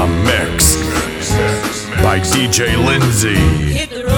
A mix, by DJ Lindsay.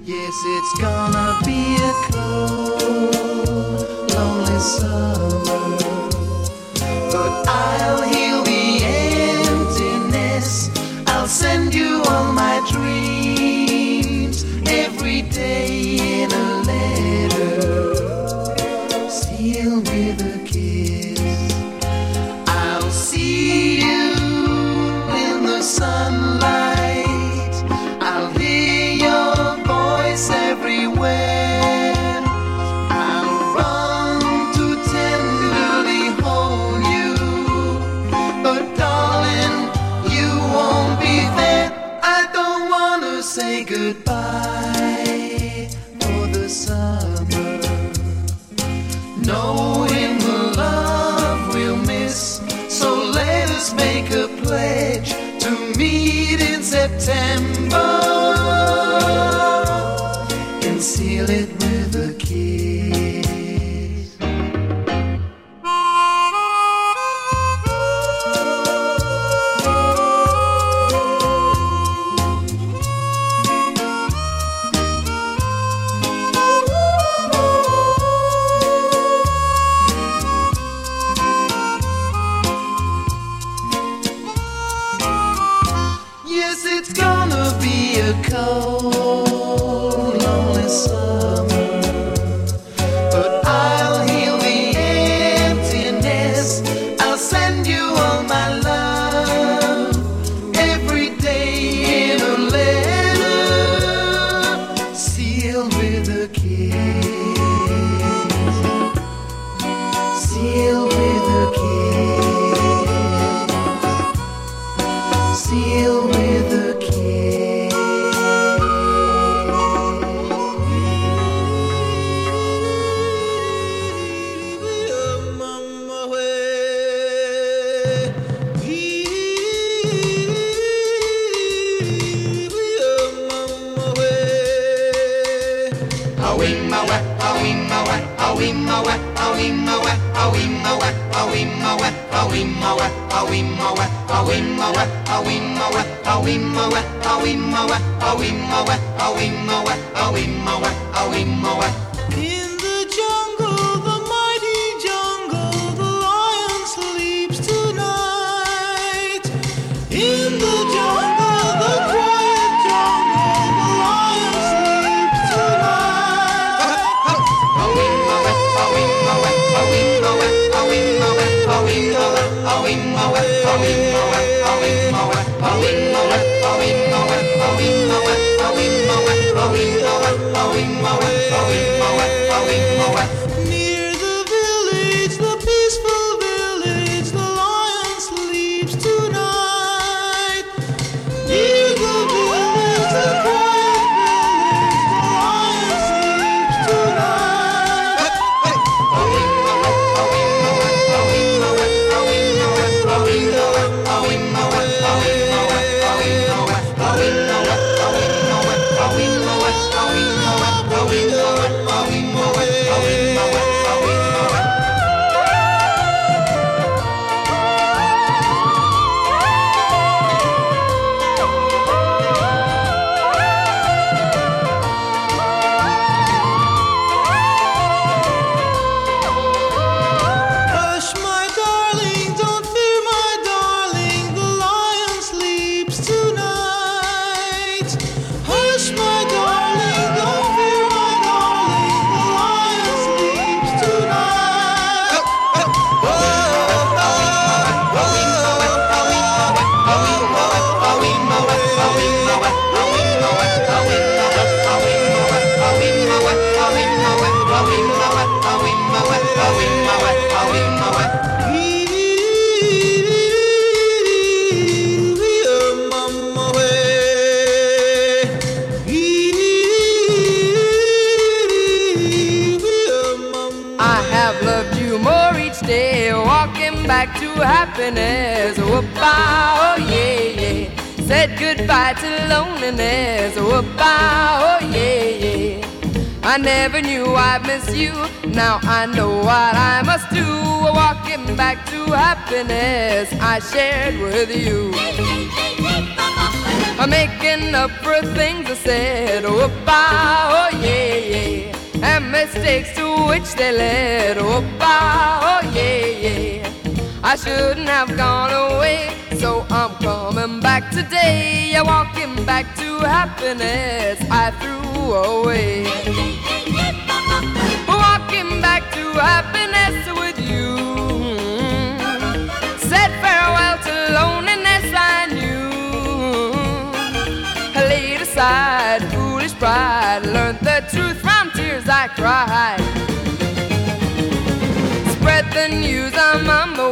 Yes, it's gonna be a cold, lonely summer. Awimma wa, awimma wa, awimma wa, awimma wa. Back to happiness. Whoop-ah, oh yeah, yeah. Said goodbye to loneliness. Whoop-ah, oh yeah, yeah. I never knew I'd miss you. Now I know what I must do. Walking back to happiness I shared with you. I'm making up for things I said. Whoop-ah, oh yeah, yeah. And mistakes to which they led. Whoop-ah, oh yeah, yeah. I shouldn't have gone away, so I'm coming back today. Yeah, walking back to happiness I threw away. Walking back to happiness with you. Said farewell to loneliness I knew. Laid aside foolish pride, learned the truth from tears I cried.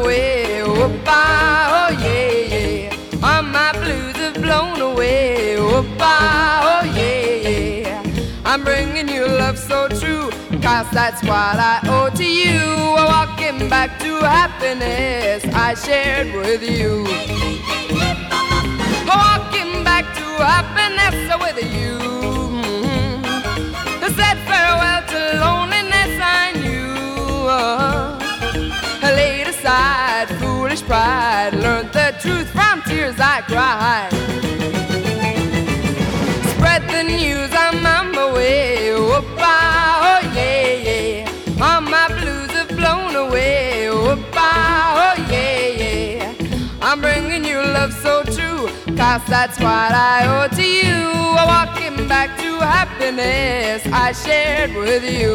I'm on my way. Whoop-ah, oh yeah, yeah. All my blues have blown away. Whoop-ah, oh yeah, yeah. I'm bringing you love so true, cause that's what I owe to you. Walking back to happiness I shared with you. Walking back to happiness with you. Mm-hmm. Said farewell to loneliness laid foolish pride, learned the truth from tears I cried. Spread the news, I'm on my way. Whoop-ah, oh yeah, yeah. All my blues have blown away. Whoop-ah, oh yeah, yeah. I'm bringing you love so true, cause that's what I owe to you. Walking back to happiness I shared with you.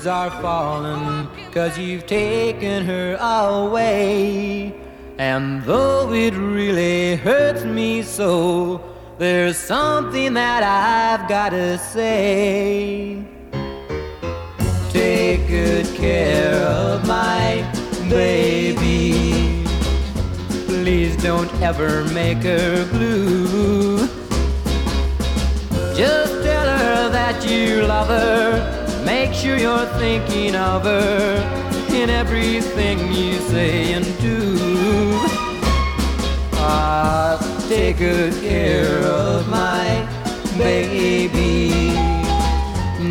Tears are falling cause you've taken her away. And though it really hurts me so, there's something that I've gotta say. Take good care of my baby. Don't ever make her blue. Just tell her that you love her. Make sure you're thinking of her in everything you say and do. Ah, take good care of my baby.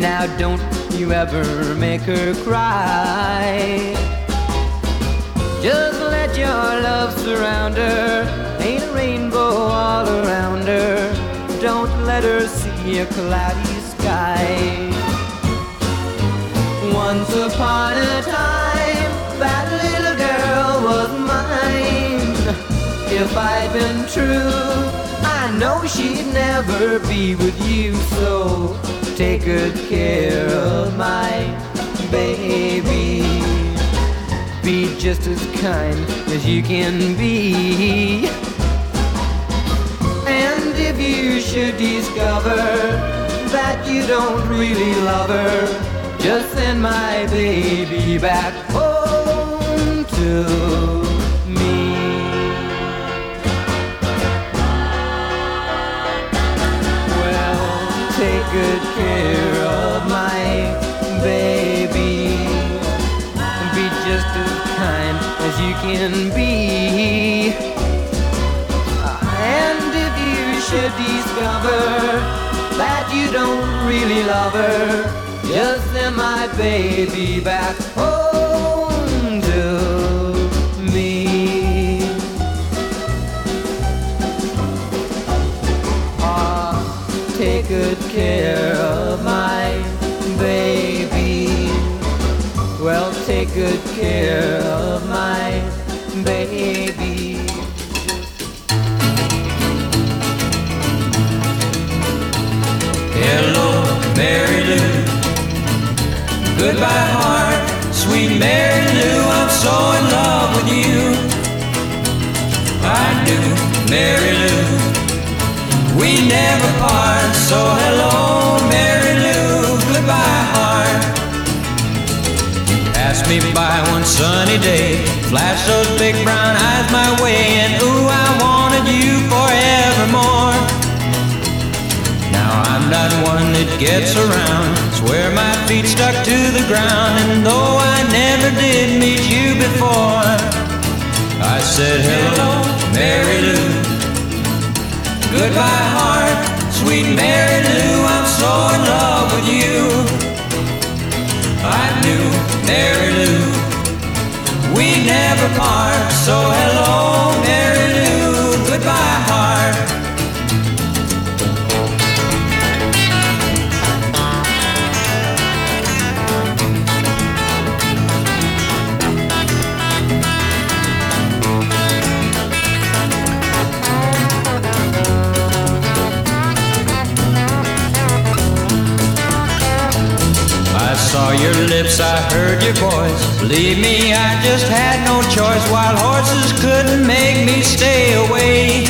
Now don't you ever make her cry. Just your love surround her. Ain't a rainbow all around her. Don't let her see a cloudy sky. Once upon a time, that little girl was mine. If I'd been true, I know she'd never be with you. So take good care of my baby. Just as kind as you can be. And if you should discover that you don't really love her, just send my baby back home to me. Well, take good care can be. And if you should discover that you don't really love her, just send my baby back home to me. Ah, take good care of my baby. Well, take good care of my baby. Hello, Mary Lou. Goodbye, heart, sweet Mary Lou. I'm so in love with you. I do, Mary Lou. We never part, so hello, Pass me by one sunny day, flash those big brown eyes my way, and ooh, I wanted you forevermore. Now I'm not one that gets around. Swear my feet stuck to the ground. And though I never did meet you before, I said hello, Mary Lou. Goodbye, heart, sweet Mary Lou. I'm so in love with you. I knew Mary Lou. We never part. So hello, Mary your lips, I heard your voice. Believe me, I just had no choice. Wild horses couldn't make me stay away.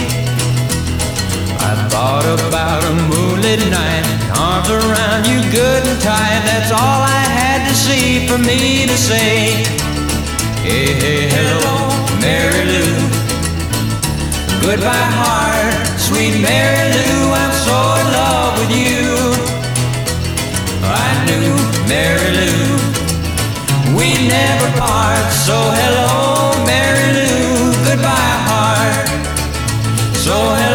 I thought about a moonlit night, arms around you good and tight. That's all I had to see for me to say. Hey, hey, hello, Mary Lou. Goodbye, heart, sweet Mary Lou. I'm so in love with you. Mary Lou. We never part, so hello, Mary Lou. Goodbye, heart. So hello,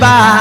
by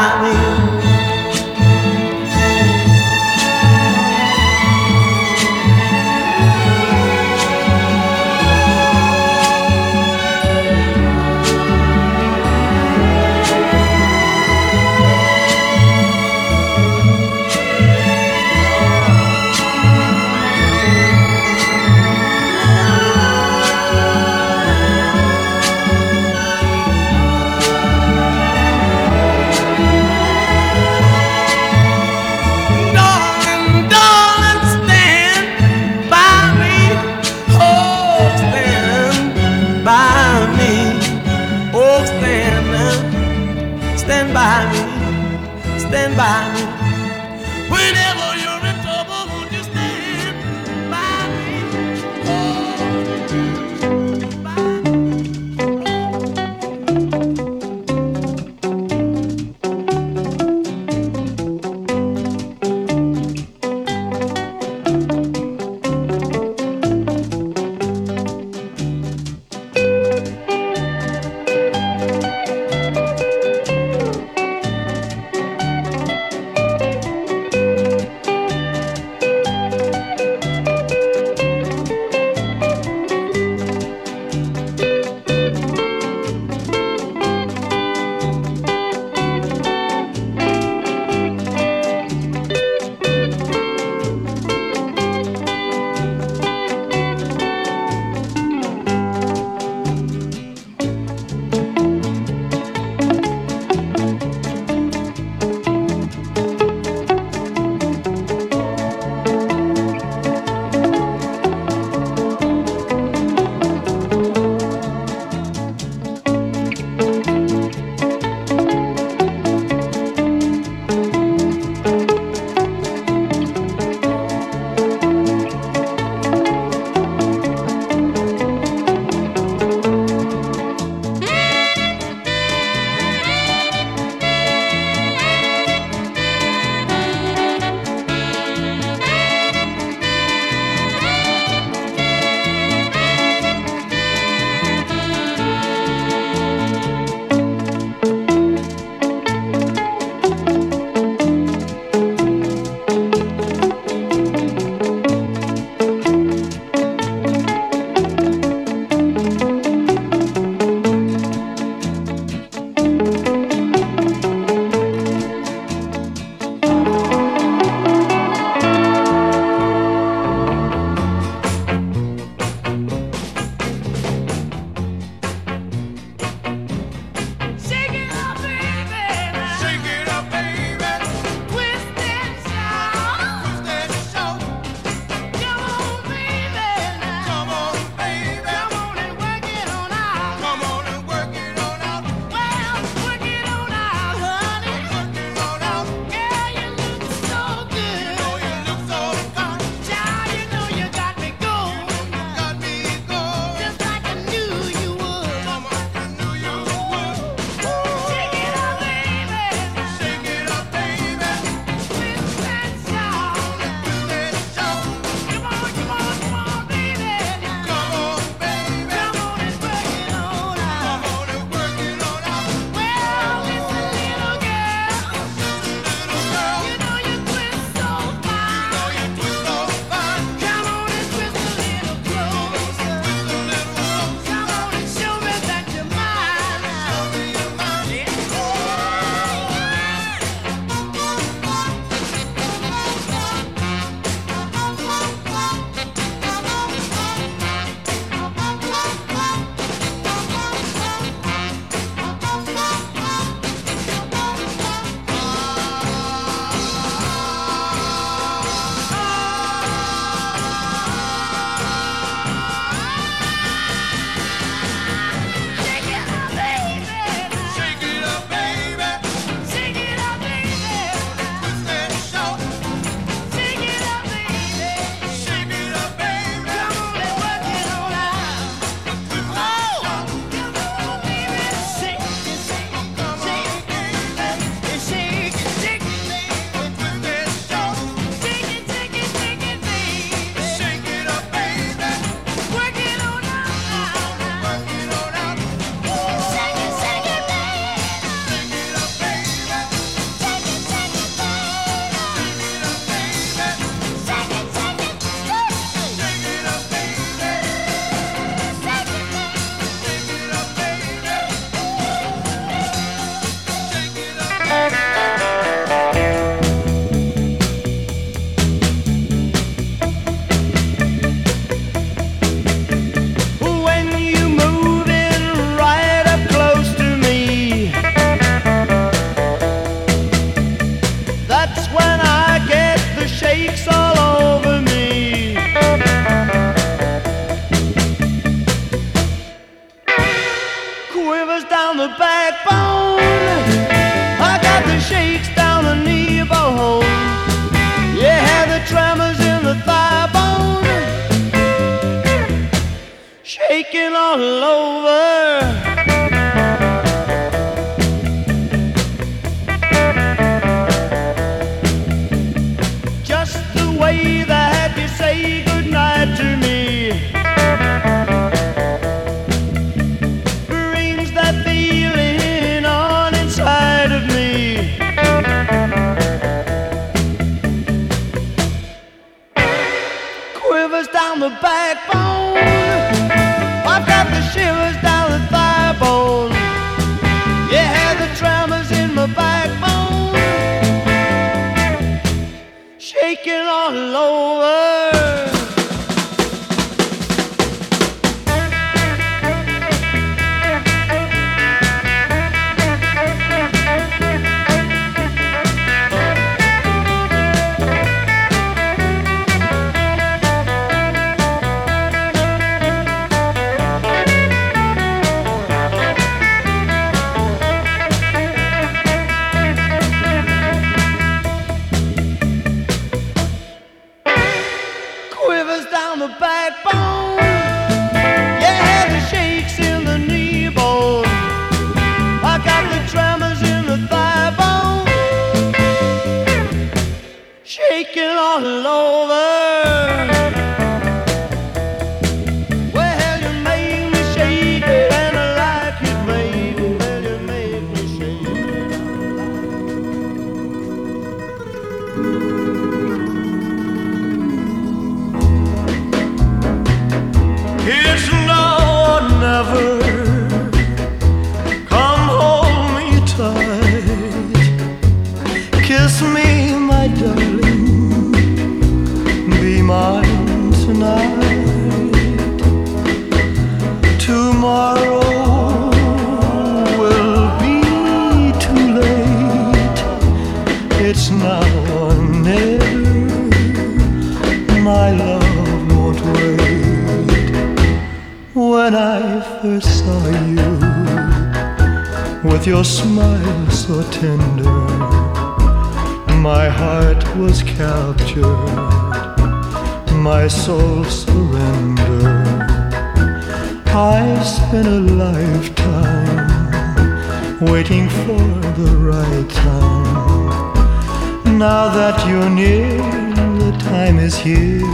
it's you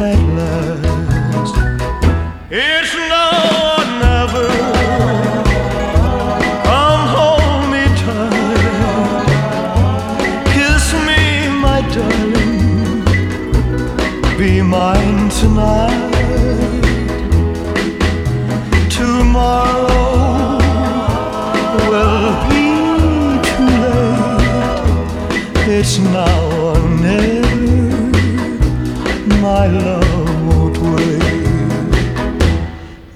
at last. It's now or never. Come hold me tight. Kiss me, my darling. Be mine tonight. Tomorrow will be too late. It's now. love won't wait.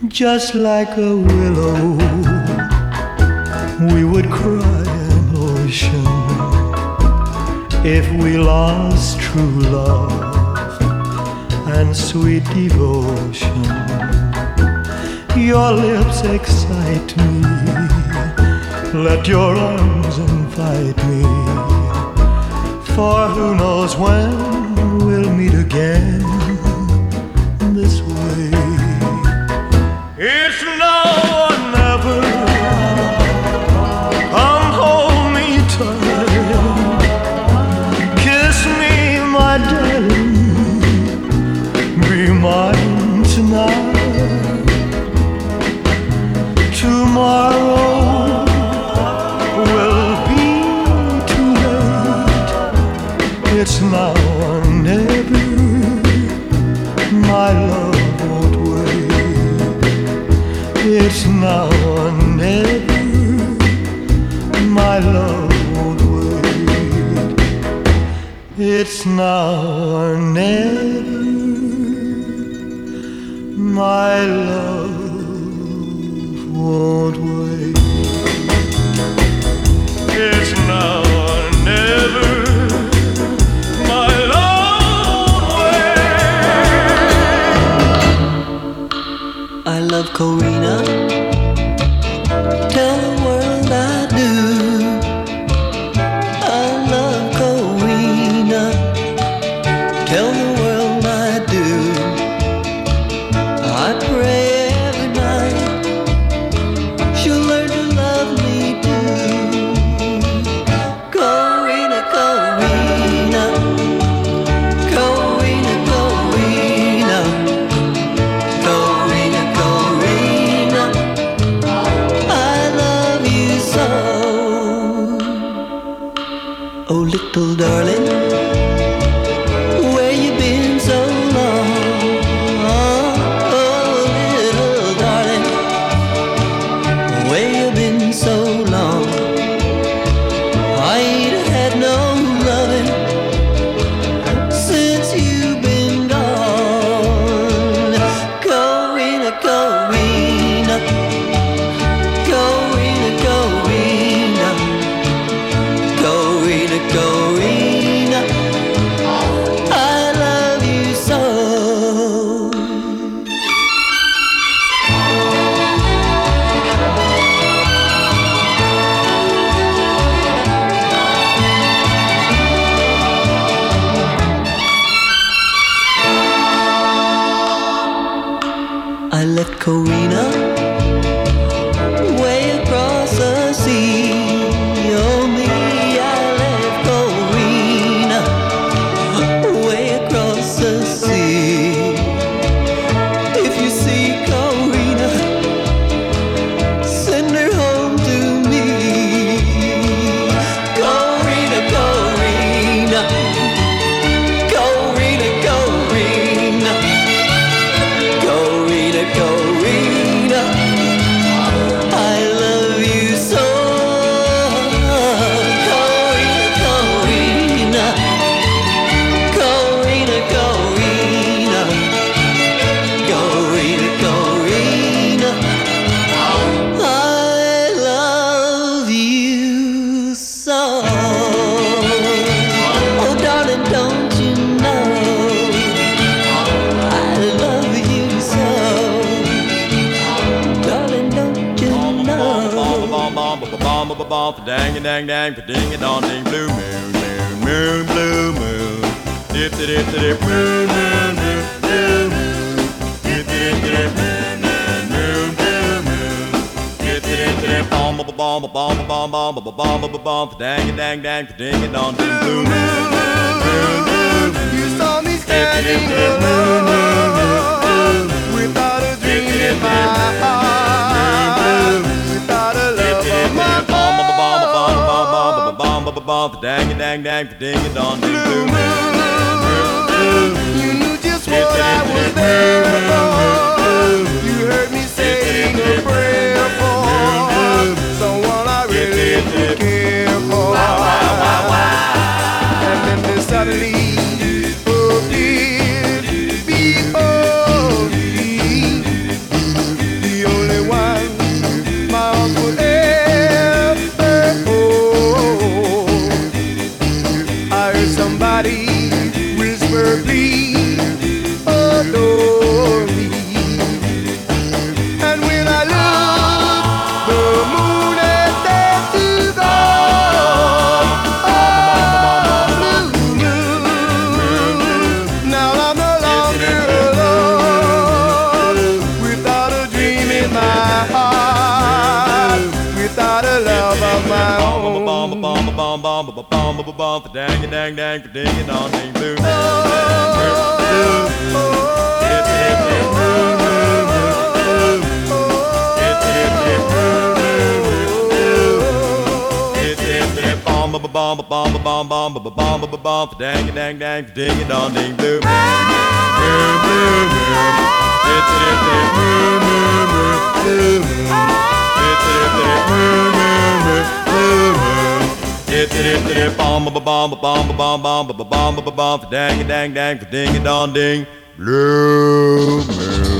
Just like a willow, we would cry an ocean if we lost true love and sweet devotion. Your lips excite me. Let your arms invite me. For who knows when we'll meet again. now or never. little darling. You saw me standing alone Without a dream in my heart Without a love on my heart You knew just what I was there for. You heard me saying a prayer for someone I really do care for. And then there suddenly appeared before me the only one my arms would ever hold. I heard somebody whisper, please adore me. off the dang a dang dang for ding a dong ding blue. Bomb, bomb, bomb, bomb, bomb, bomb, bomb, bomb, dang, dang, dang, ding, it ding, blue, boom, boom, boom, boom, it's it, it, boom, boom, boom, boom, it, it, boom, boom, boom. Bomb bomb bomb bomb bomb bomb bomb bomb dang dang dang ding dong ding blue moon.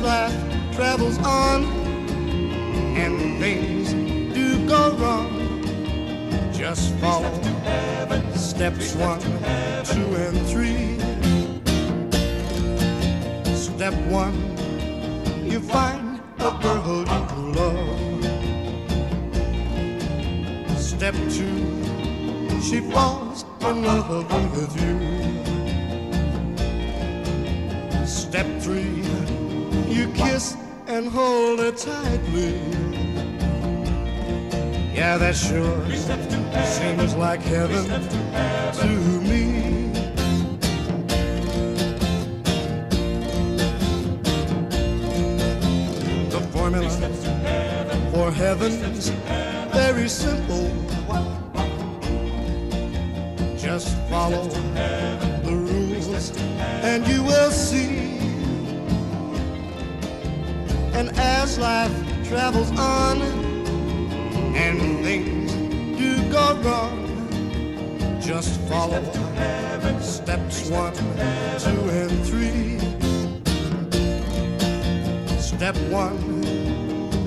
Life travels on, and things do go wrong, just follow steps one, two, and three. Step one, you find a girl you love. Step two, she falls in love with you. Step three, you kiss and hold her tightly. Yeah, that sure seems like heaven to me. The formula for heaven's very simple. Just follow the rules and you will see. And as life travels on and things do go wrong, just follow steps one, two, and three. Step one,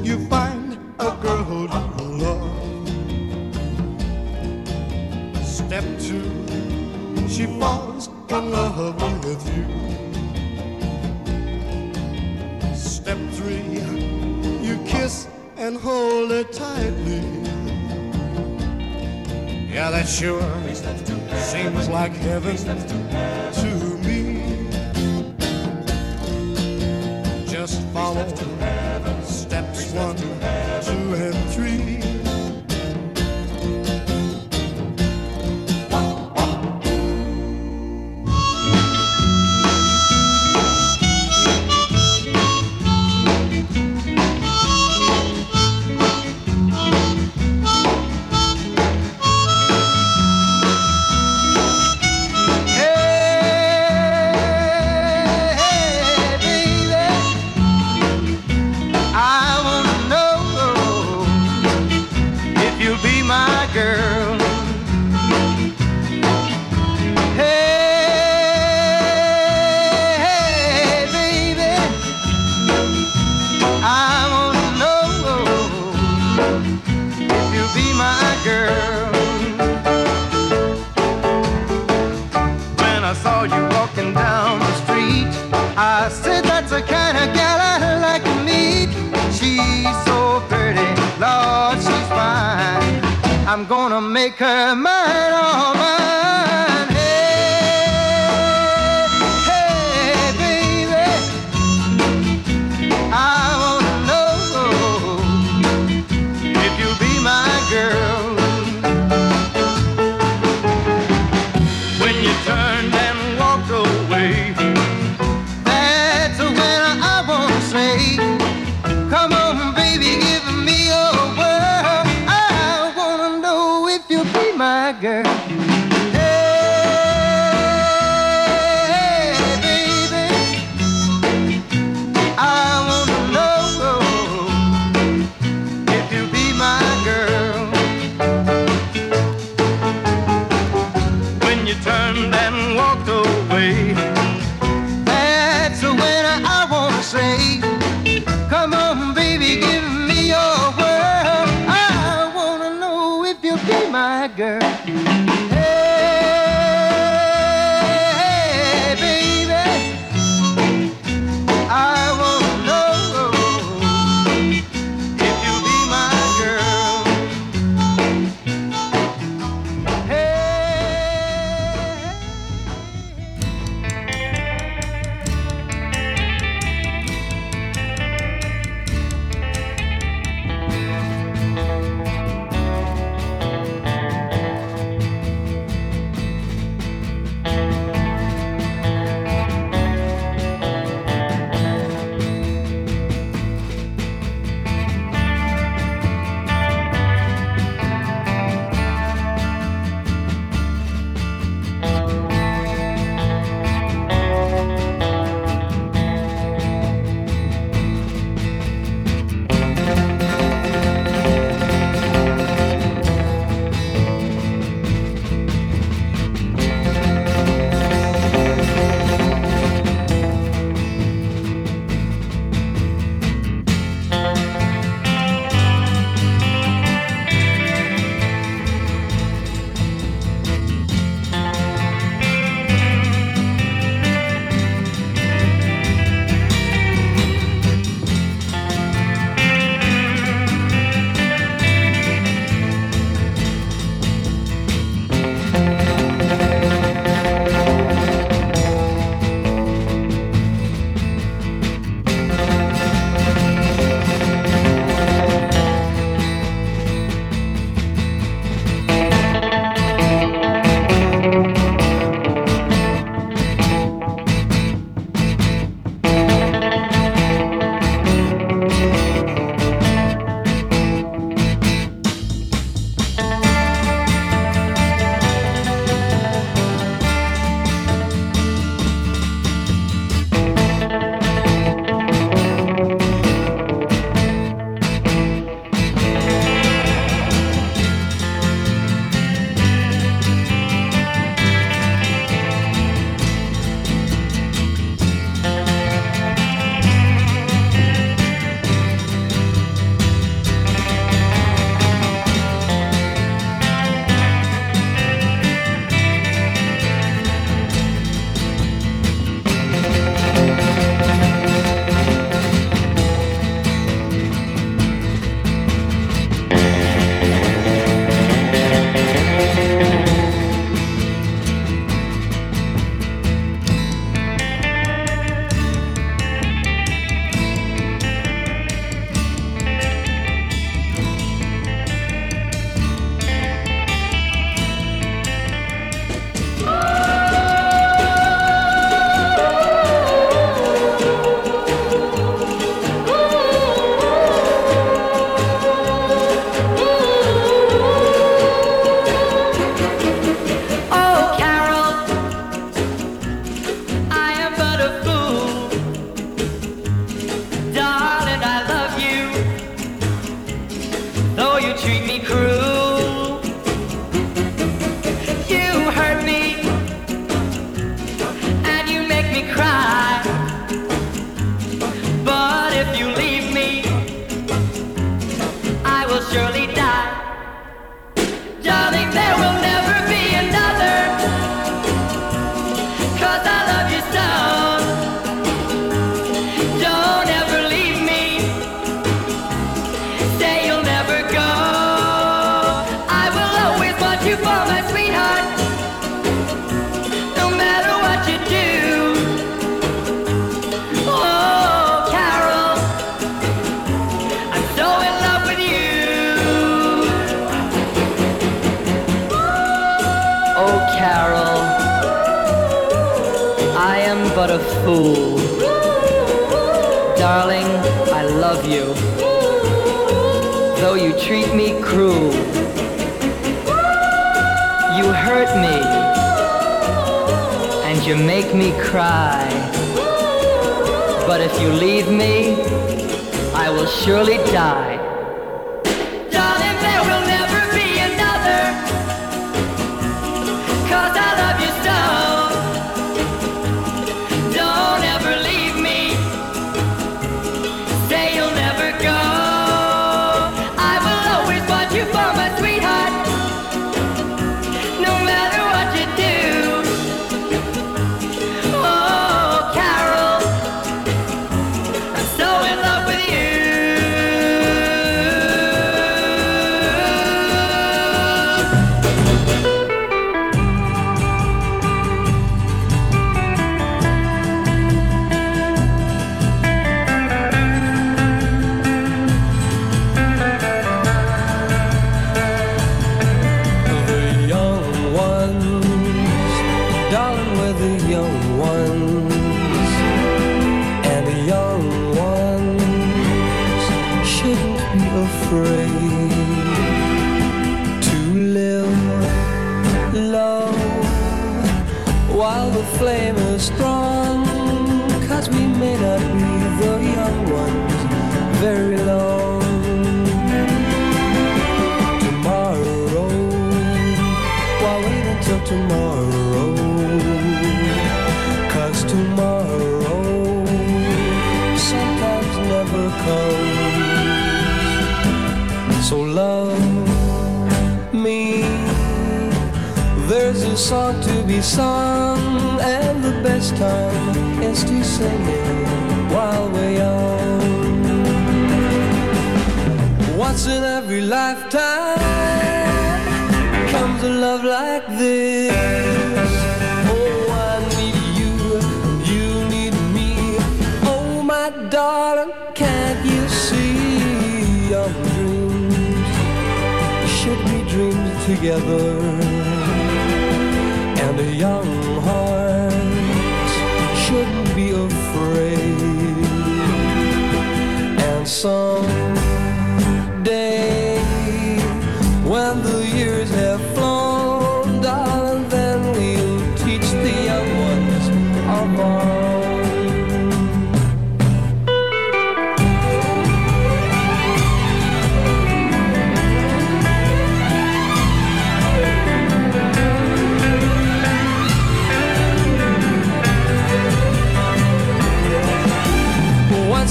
you find a girl who you love. Step two, she falls in love with you. And hold her tightly. Yeah, that sure seems like heaven to me. Just follow steps one, two, and three.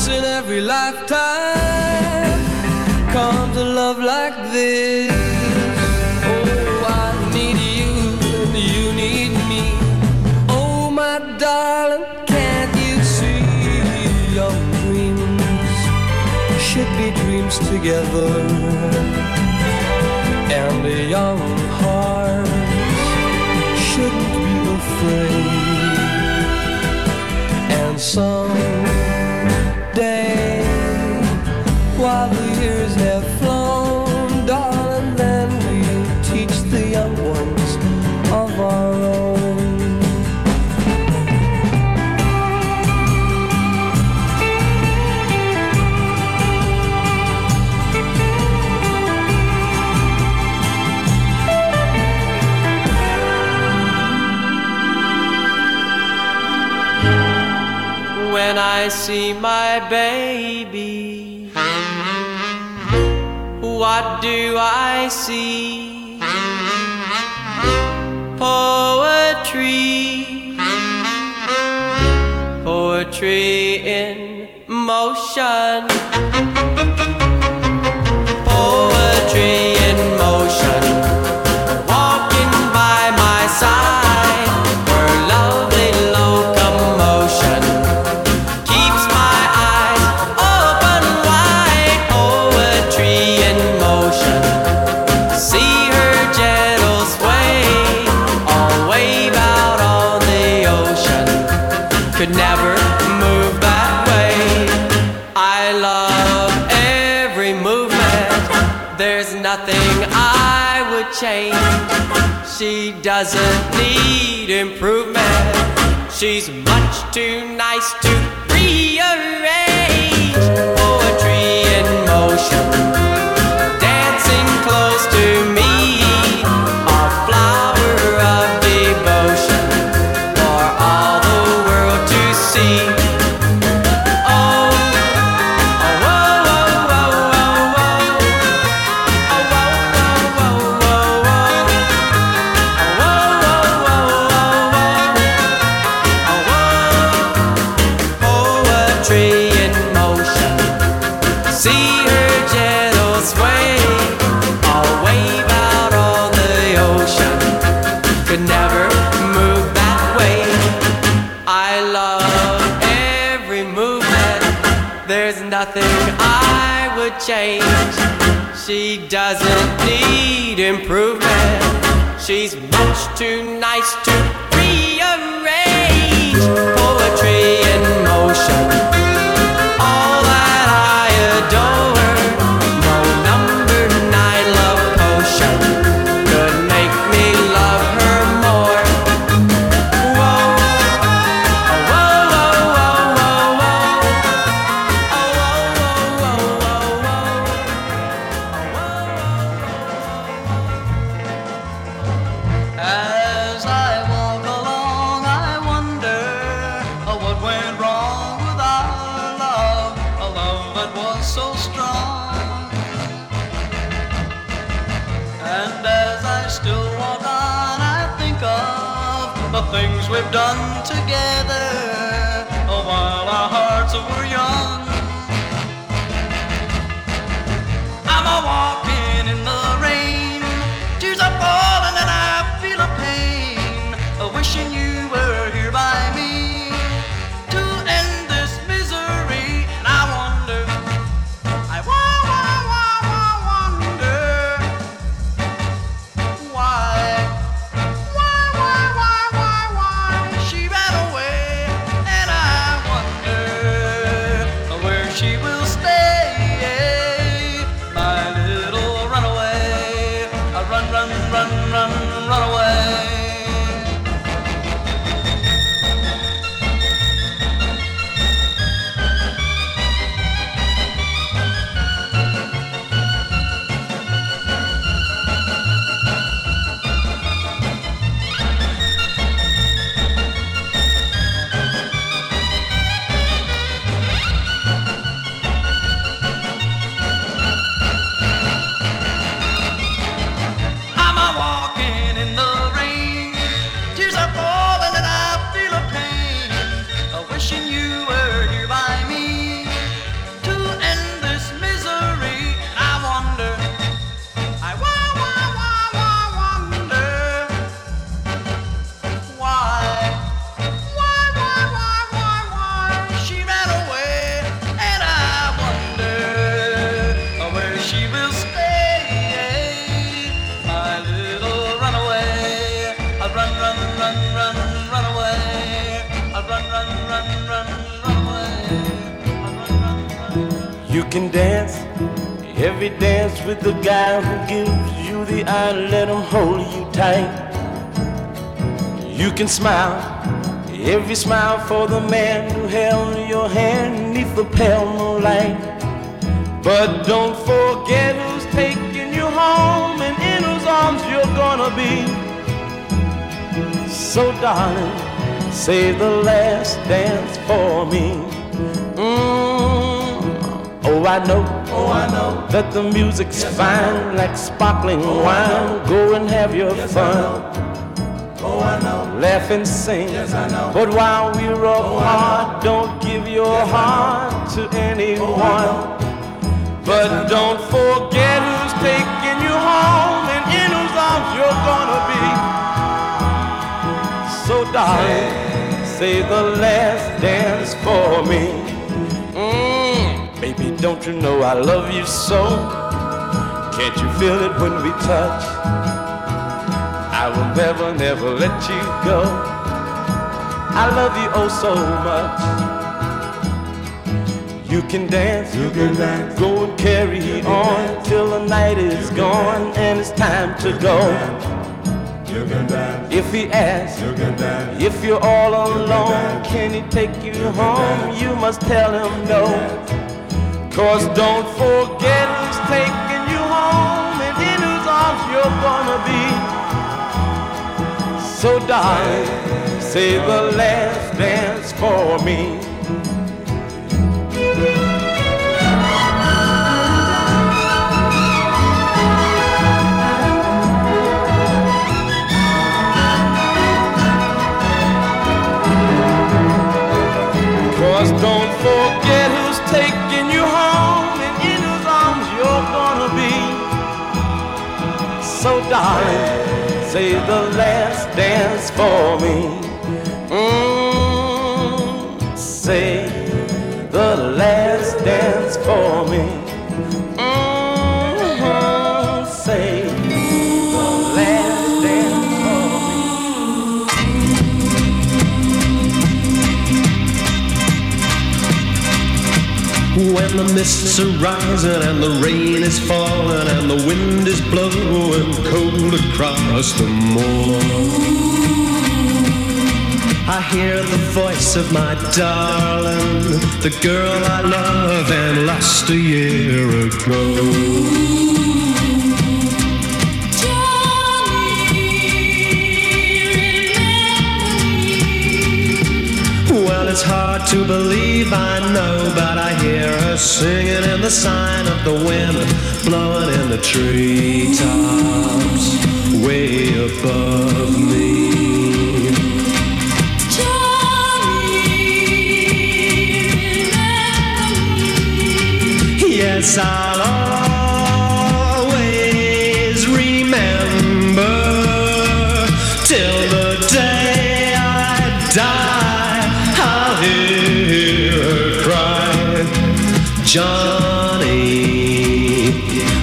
Once in every lifetime comes a love like this. Oh, I need you and you need me. Oh, my darling, can't you see your dreams should be dreams together and beyond? see my baby? What do I see? Poetry, poetry in motion, poetry. doesn't need improvement. She's much too nice to rearrange. Poetry in motion, dancing close to me. A flower of devotion for all the world to see. can smile, every smile for the man who held your hand neath the pale moonlight. But don't forget who's taking you home and in whose arms you're gonna be. So, darling, save the last dance for me. Mm. Oh, I know. Oh, I know that the music's yes, fine, like sparkling oh, wine. Go and have your yes, fun. Oh. Laugh and sing. Yes. But while we're apart, don't give your heart to anyone. But don't forget who's taking you home and in whose arms you're gonna be. So, darling, say the last dance for me. Mm, baby, don't you know I love you so? Can't you feel it when we touch? I will never, never let you go. I love you oh so much. You can dance, you can dance. Go and carry on till the night is gone and it's time to go. You can dance. If he asks, you can dance. If you're all alone, can he take you home? You must tell him no. Cause don't forget who's taking you home and in whose arms you're gonna be. So darling, say the last dance for me. Don't forget who's taking you home and in whose arms you're gonna be. So darling, say the last dance for me. Mm, say the last dance for me. When the mists are rising and the rain is falling and the wind is blowing cold across the moor. I hear the voice of my darling, the girl I love and lost a year ago. Hard to believe, I know, but I hear her singing in the sign of the wind, blowing in the treetops, way above me. Yes, I'll Johnny,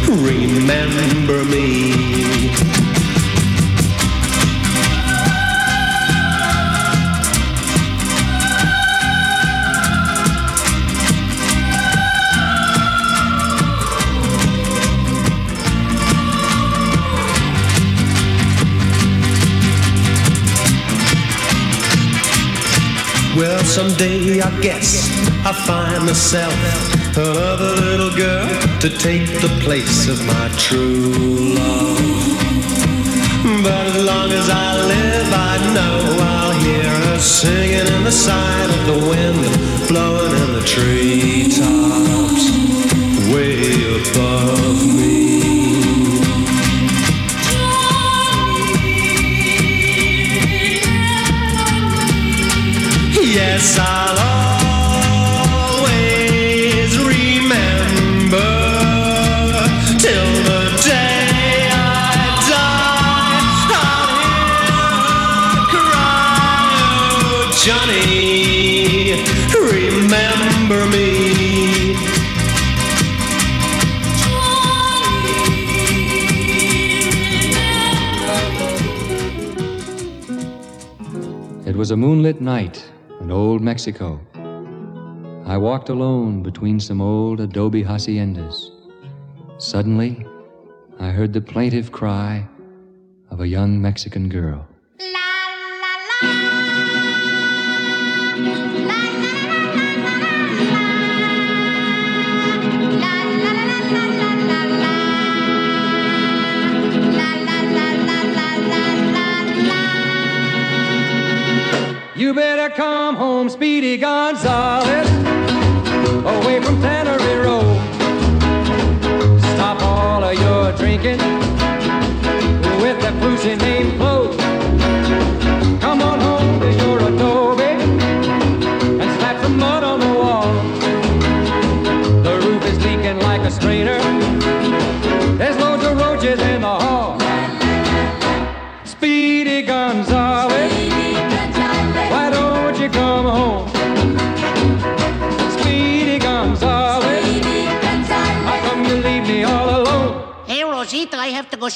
remember me. Well, someday I guess I'll find myself another little girl to take the place of my true love. But as long as I live, I know I'll hear her singing in the sign of the wind, blowing in the treetops, way above me. Yes, I'll was a moonlit night in old Mexico. I walked alone between some old adobe haciendas. Suddenly, I heard the plaintive cry of a young Mexican girl. You better come home, Speedy Gonzales, away from Tannery Row. Stop all of your drinking with that pussy named Flo. Come on home to your adobe.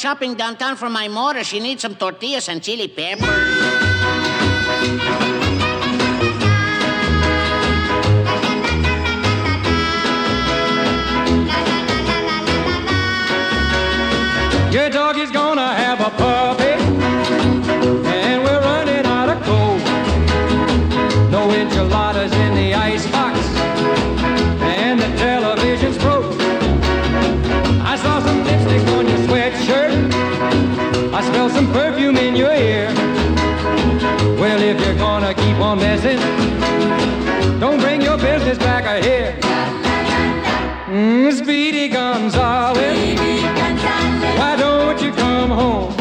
shopping downtown for my mother. She needs some tortillas and chili pepper. Your dog is gonna have a pup. kisses. Don't bring your business back here. Mm, Speedy Gonzales. Why don't you come home?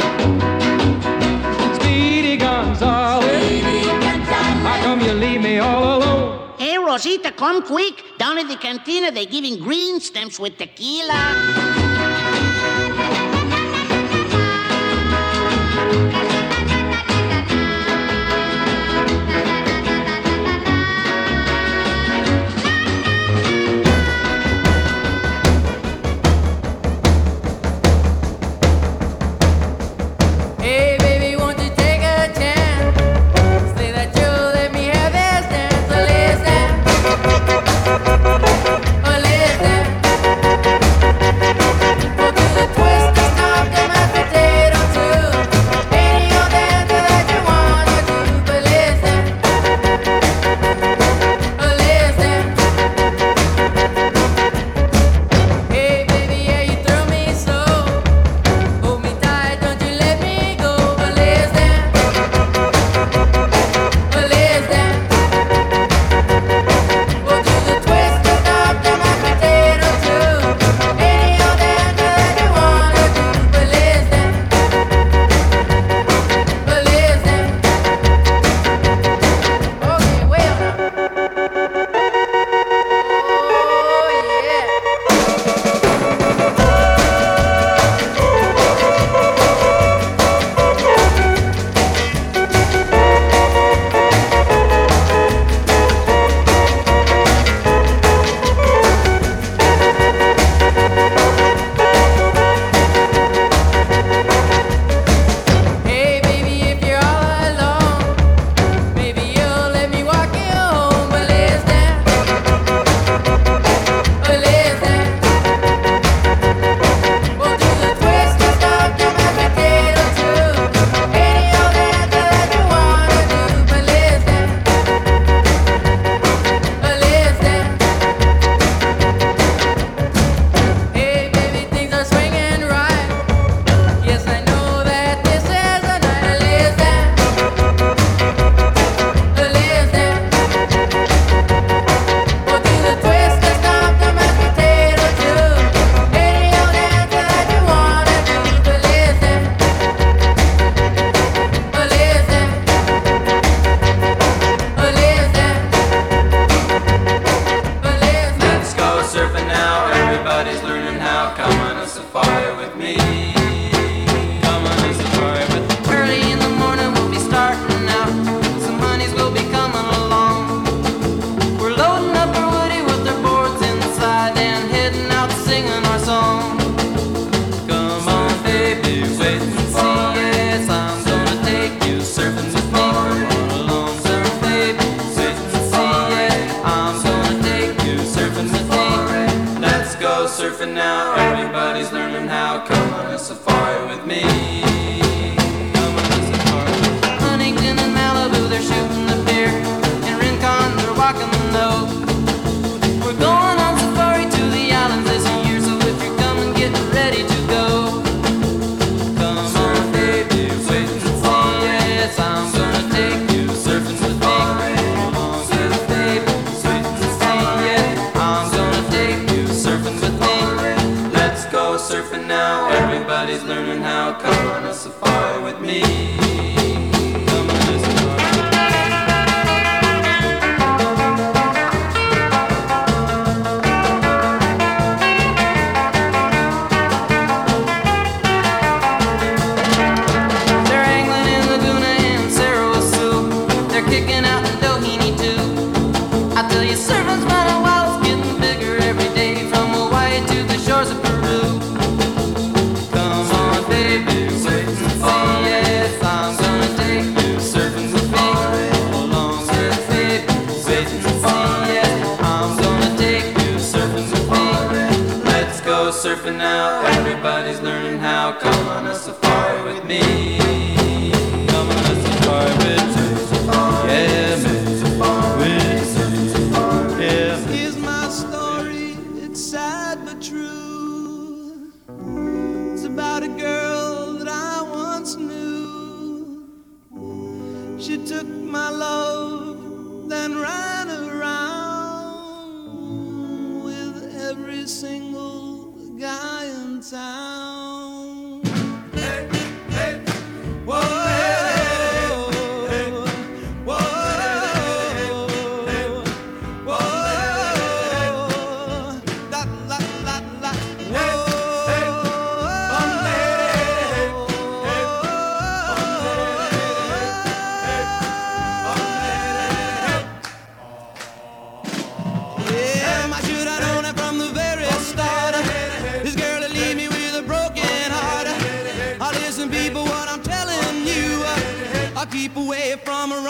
Speedy Gonzales. How come you leave me all alone? Hey, Rosita, come quick. Down at the cantina, they're giving green stamps with tequila.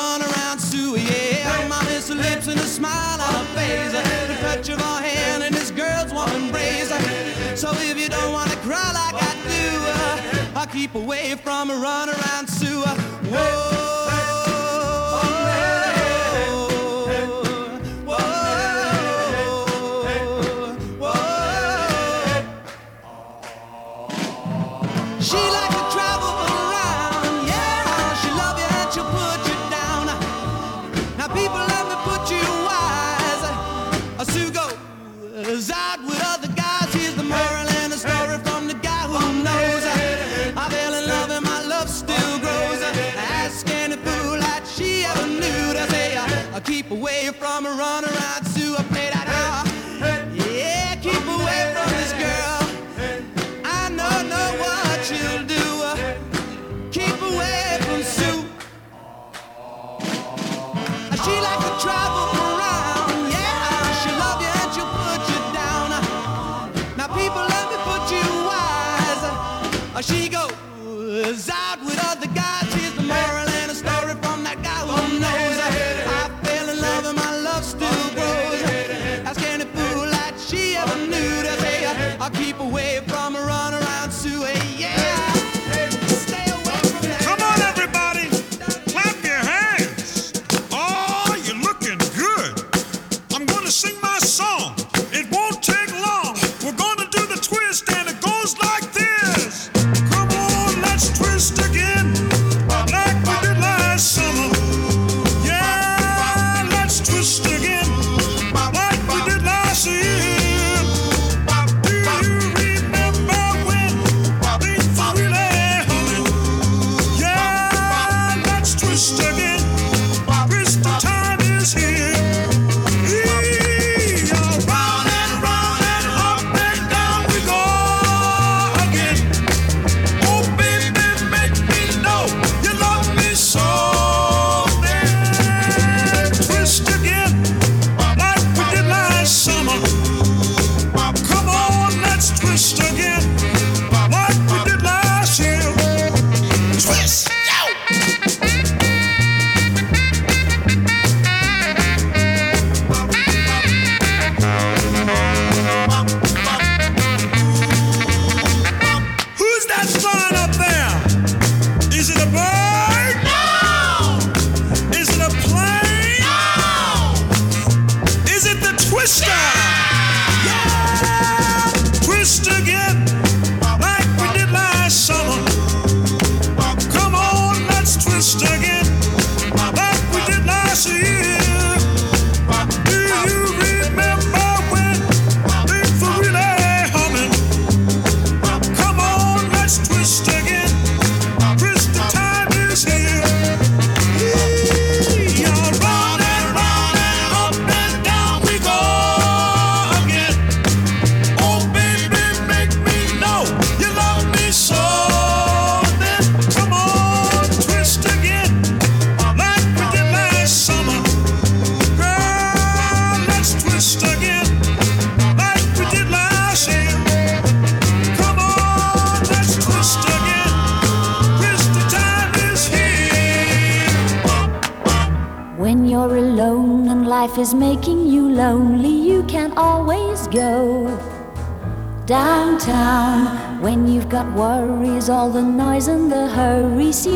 run around Sue, yeah. My miss lips and a smile on her face. The touch of her hand and this girl's one embrace. So if you don't wanna cry like I do, uh, I'll keep away from a run around Sue. Whoa.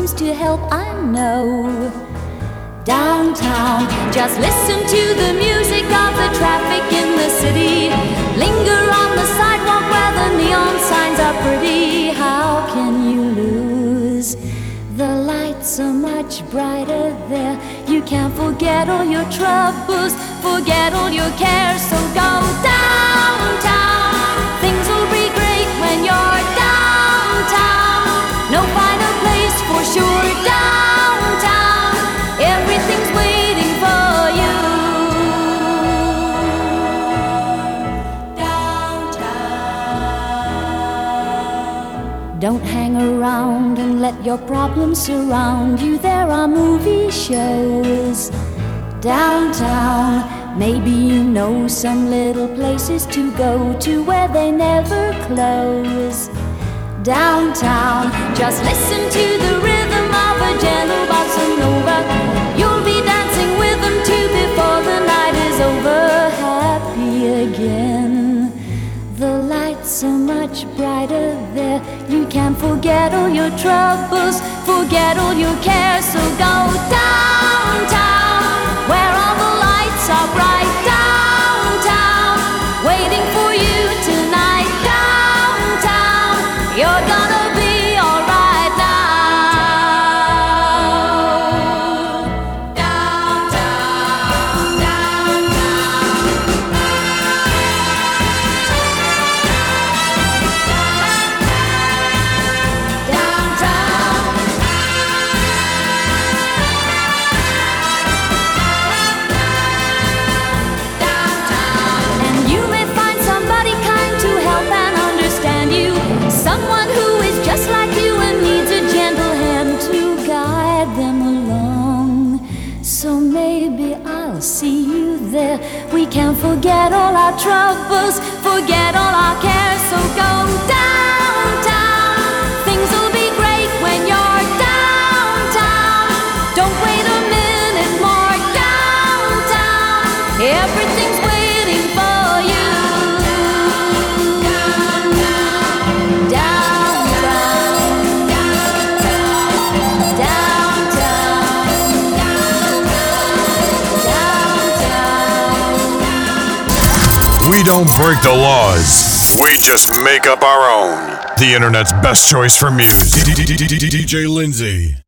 Seems to help, I know. Downtown, just listen to the music of the traffic in the city. Linger on the sidewalk where the neon signs are pretty. How can you lose? The lights are much brighter there. You can't forget all your troubles, forget all your cares. So problems surround you. There are movie shows downtown. Maybe you know some little places to go to where they never close. Downtown, just listen to the rhythm of a gentle bossa nova. You'll be dancing with them too before the night is over. Happy again. The lights are much brighter. You can forget all your troubles, forget all your cares. So go downtown, where all the lights are bright. Downtown, forget all our troubles, forget all our cares. So go downtown. Don't break the laws. We just make up our own. The internet's best choice for music. DJ Lindsay.